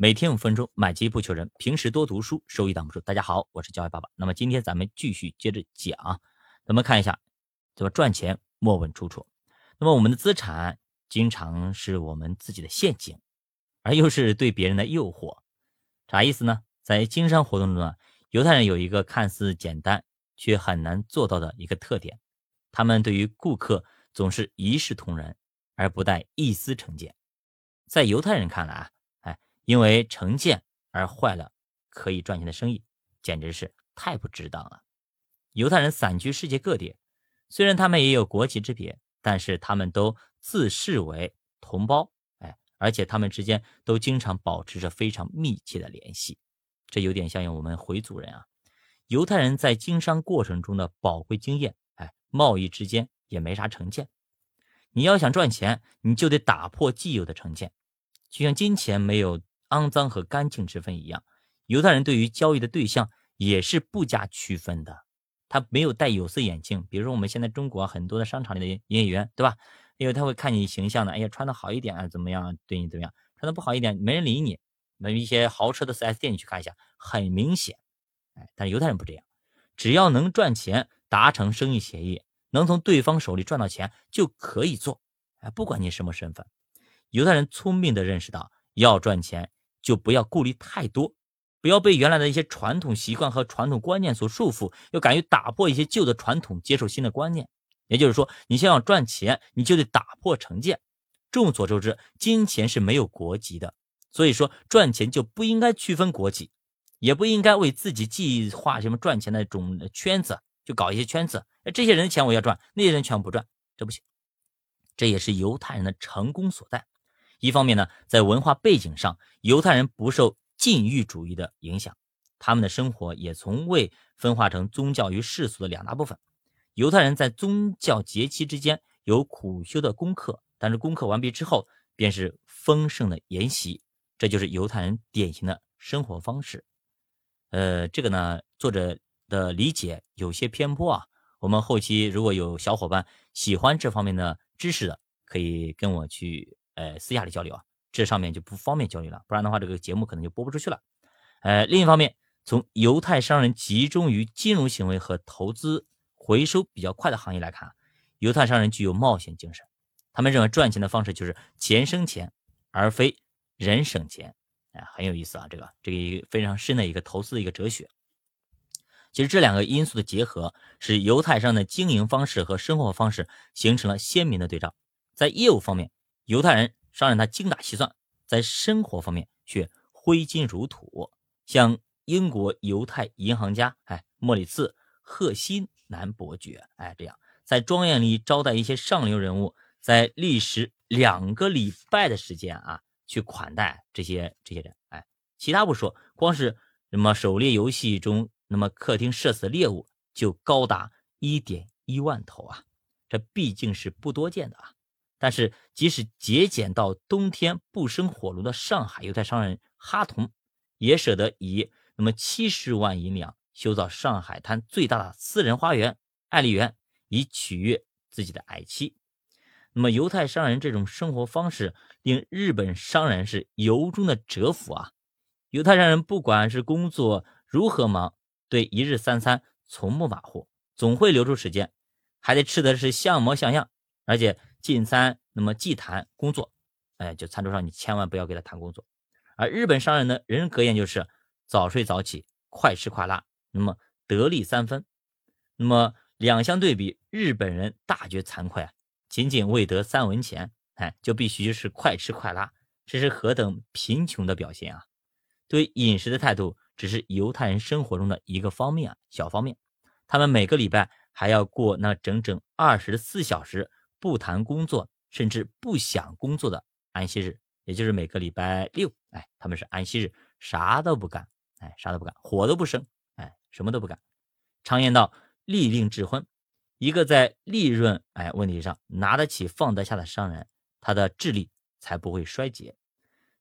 每天五分钟，买基不求人。平时多读书，收益挡不住。大家好，我是教育爸爸。那么今天咱们继续接着讲，咱们看一下，怎么赚钱莫问出处。那么我们的资产经常是我们自己的陷阱，而又是对别人的诱惑。啥意思呢？在经商活动中啊，犹太人有一个看似简单却很难做到的一个特点，他们对于顾客总是一视同仁，而不带一丝成见。在犹太人看来啊。因为成见而坏了可以赚钱的生意，简直是太不值当了。犹太人散居世界各地，虽然他们也有国籍之别，但是他们都自视为同胞，哎，而且他们之间都经常保持着非常密切的联系。这有点像我们回族人啊。犹太人在经商过程中的宝贵经验，哎，贸易之间也没啥成见。你要想赚钱，你就得打破既有的成见，就像金钱没有。肮脏和干净之分一样，犹太人对于交易的对象也是不加区分的。他没有戴有色眼镜，比如说我们现在中国很多的商场里的营业员，对吧？因为他会看你形象的，哎呀，穿的好一点啊，怎么样？对你怎么样？穿的不好一点，没人理你。那一些豪车的 4S 店你去看一下，很明显。哎，但是犹太人不这样，只要能赚钱，达成生意协议，能从对方手里赚到钱就可以做。哎，不管你什么身份，犹太人聪明的认识到要赚钱。就不要顾虑太多，不要被原来的一些传统习惯和传统观念所束缚，要敢于打破一些旧的传统，接受新的观念。也就是说，你想要赚钱，你就得打破成见。众所周知，金钱是没有国籍的，所以说赚钱就不应该区分国籍，也不应该为自己计划什么赚钱的种圈子，就搞一些圈子。这些人的钱我要赚，那些人全不赚，这不行。这也是犹太人的成功所在。一方面呢，在文化背景上，犹太人不受禁欲主义的影响，他们的生活也从未分化成宗教与世俗的两大部分。犹太人在宗教节期之间有苦修的功课，但是功课完毕之后便是丰盛的筵席，这就是犹太人典型的生活方式。呃，这个呢，作者的理解有些偏颇啊。我们后期如果有小伙伴喜欢这方面的知识的，可以跟我去。呃，私下里交流啊，这上面就不方便交流了，不然的话，这个节目可能就播不出去了。呃，另一方面，从犹太商人集中于金融行为和投资回收比较快的行业来看，犹太商人具有冒险精神。他们认为赚钱的方式就是钱生钱，而非人省钱。哎，很有意思啊，这个这个非常深的一个投资的一个哲学。其实这两个因素的结合，使犹太商的经营方式和生活方式形成了鲜明的对照。在业务方面。犹太人商人他精打细算，在生活方面却挥金如土。像英国犹太银行家哎莫里茨赫辛南伯爵哎这样，在庄园里招待一些上流人物，在历时两个礼拜的时间啊，去款待这些这些人哎，其他不说，光是什么狩猎游戏中，那么客厅射死的猎物就高达一点一万头啊，这毕竟是不多见的啊。但是，即使节俭到冬天不生火炉的上海犹太商人哈同，也舍得以那么七十万银两修造上海滩最大的私人花园——爱丽园，以取悦自己的爱妻。那么，犹太商人这种生活方式令日本商人是由衷的折服啊！犹太商人不管是工作如何忙，对一日三餐从不马虎，总会留出时间，还得吃的是像模像样，而且。进餐，那么忌谈工作，哎，就餐桌上你千万不要给他谈工作。而日本商人呢，人格言就是早睡早起，快吃快拉，那么得利三分。那么两相对比，日本人大觉惭愧啊，仅仅为得三文钱，哎，就必须是快吃快拉，这是何等贫穷的表现啊！对饮食的态度只是犹太人生活中的一个方面啊，小方面。他们每个礼拜还要过那整整二十四小时。不谈工作，甚至不想工作的安息日，也就是每个礼拜六，哎，他们是安息日，啥都不干，哎，啥都不干，火都不生，哎，什么都不干。常言道，利令智昏，一个在利润哎问题上拿得起放得下的商人，他的智力才不会衰竭。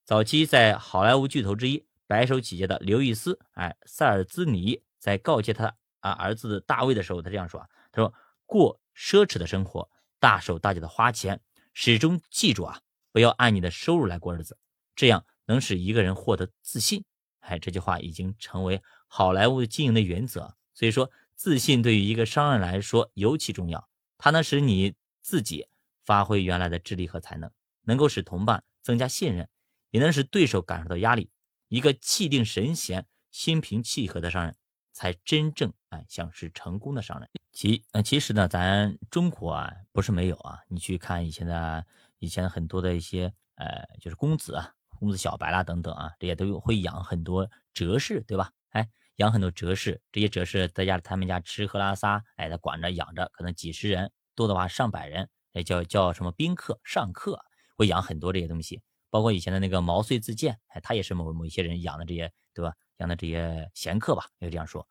早期在好莱坞巨头之一、白手起家的刘易斯，哎，塞尔兹尼在告诫他啊儿子大卫的时候，他这样说啊，他说过奢侈的生活。大手大脚的花钱，始终记住啊，不要按你的收入来过日子，这样能使一个人获得自信。哎，这句话已经成为好莱坞经营的原则。所以说，自信对于一个商人来说尤其重要。它能使你自己发挥原来的智力和才能，能够使同伴增加信任，也能使对手感受到压力。一个气定神闲、心平气和的商人，才真正哎像是成功的商人。其呃，其实呢，咱中国啊不是没有啊。你去看以前的以前很多的一些呃，就是公子啊、公子小白啦等等啊，这些都有会养很多哲士，对吧？哎，养很多哲士，这些哲士在家他们家吃喝拉撒，哎，他管着养着，可能几十人，多的话上百人，哎，叫叫什么宾客上客，会养很多这些东西。包括以前的那个毛遂自荐，哎，他也是某某一些人养的这些，对吧？养的这些闲客吧，可以这样说。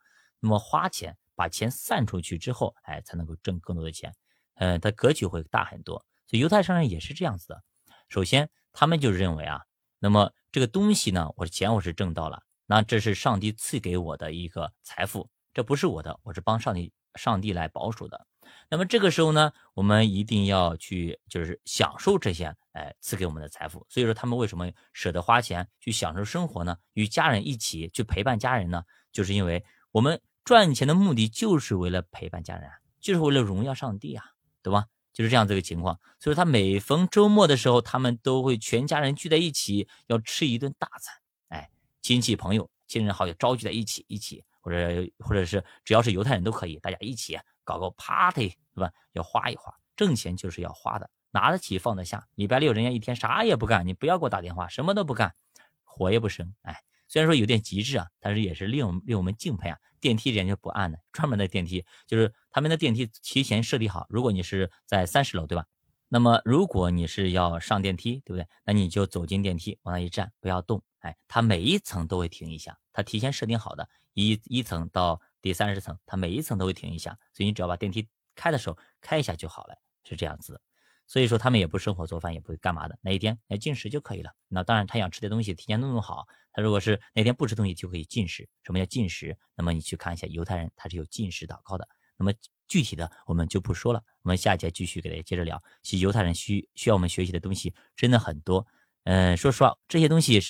那么花钱把钱散出去之后，哎，才能够挣更多的钱，嗯，它格局会大很多。所以犹太商人也是这样子的。首先，他们就认为啊，那么这个东西呢，我钱我是挣到了，那这是上帝赐给我的一个财富，这不是我的，我是帮上帝上帝来保守的。那么这个时候呢，我们一定要去就是享受这些哎赐给我们的财富。所以说他们为什么舍得花钱去享受生活呢？与家人一起去陪伴家人呢？就是因为我们赚钱的目的就是为了陪伴家人，就是为了荣耀上帝啊，对吧？就是这样这个情况。所以他每逢周末的时候，他们都会全家人聚在一起，要吃一顿大餐。哎，亲戚朋友、亲人好友召集在一起，一起或者或者是只要是犹太人都可以，大家一起。搞个 party 是吧？要花一花，挣钱就是要花的，拿得起放得下。礼拜六人家一天啥也不干，你不要给我打电话，什么都不干，火也不生。哎，虽然说有点极致啊，但是也是令我们令我们敬佩啊。电梯人家不按的，专门的电梯就是他们的电梯提前设定好。如果你是在三十楼对吧？那么如果你是要上电梯，对不对？那你就走进电梯，往那一站，不要动。哎，它每一层都会停一下，它提前设定好的，一一层到。第三十层，它每一层都会停一下，所以你只要把电梯开的时候开一下就好了，是这样子。所以说他们也不生火做饭，也不会干嘛的，那一天来进食就可以了。那当然他想吃的东西提前弄弄好，他如果是那天不吃东西就可以进食。什么叫进食？那么你去看一下犹太人，他是有进食祷告的。那么具体的我们就不说了，我们下节继续给大家接着聊。其实犹太人需需要我们学习的东西真的很多。嗯，说实话，这些东西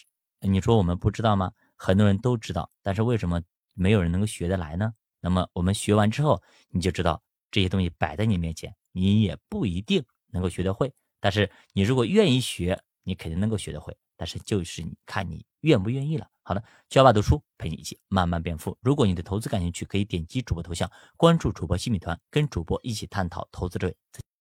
你说我们不知道吗？很多人都知道，但是为什么？没有人能够学得来呢。那么我们学完之后，你就知道这些东西摆在你面前，你也不一定能够学得会。但是你如果愿意学，你肯定能够学得会。但是就是你看你愿不愿意了。好的，小爸读书陪你一起慢慢变富。如果你对投资感兴趣，可以点击主播头像，关注主播新米团，跟主播一起探讨投资这。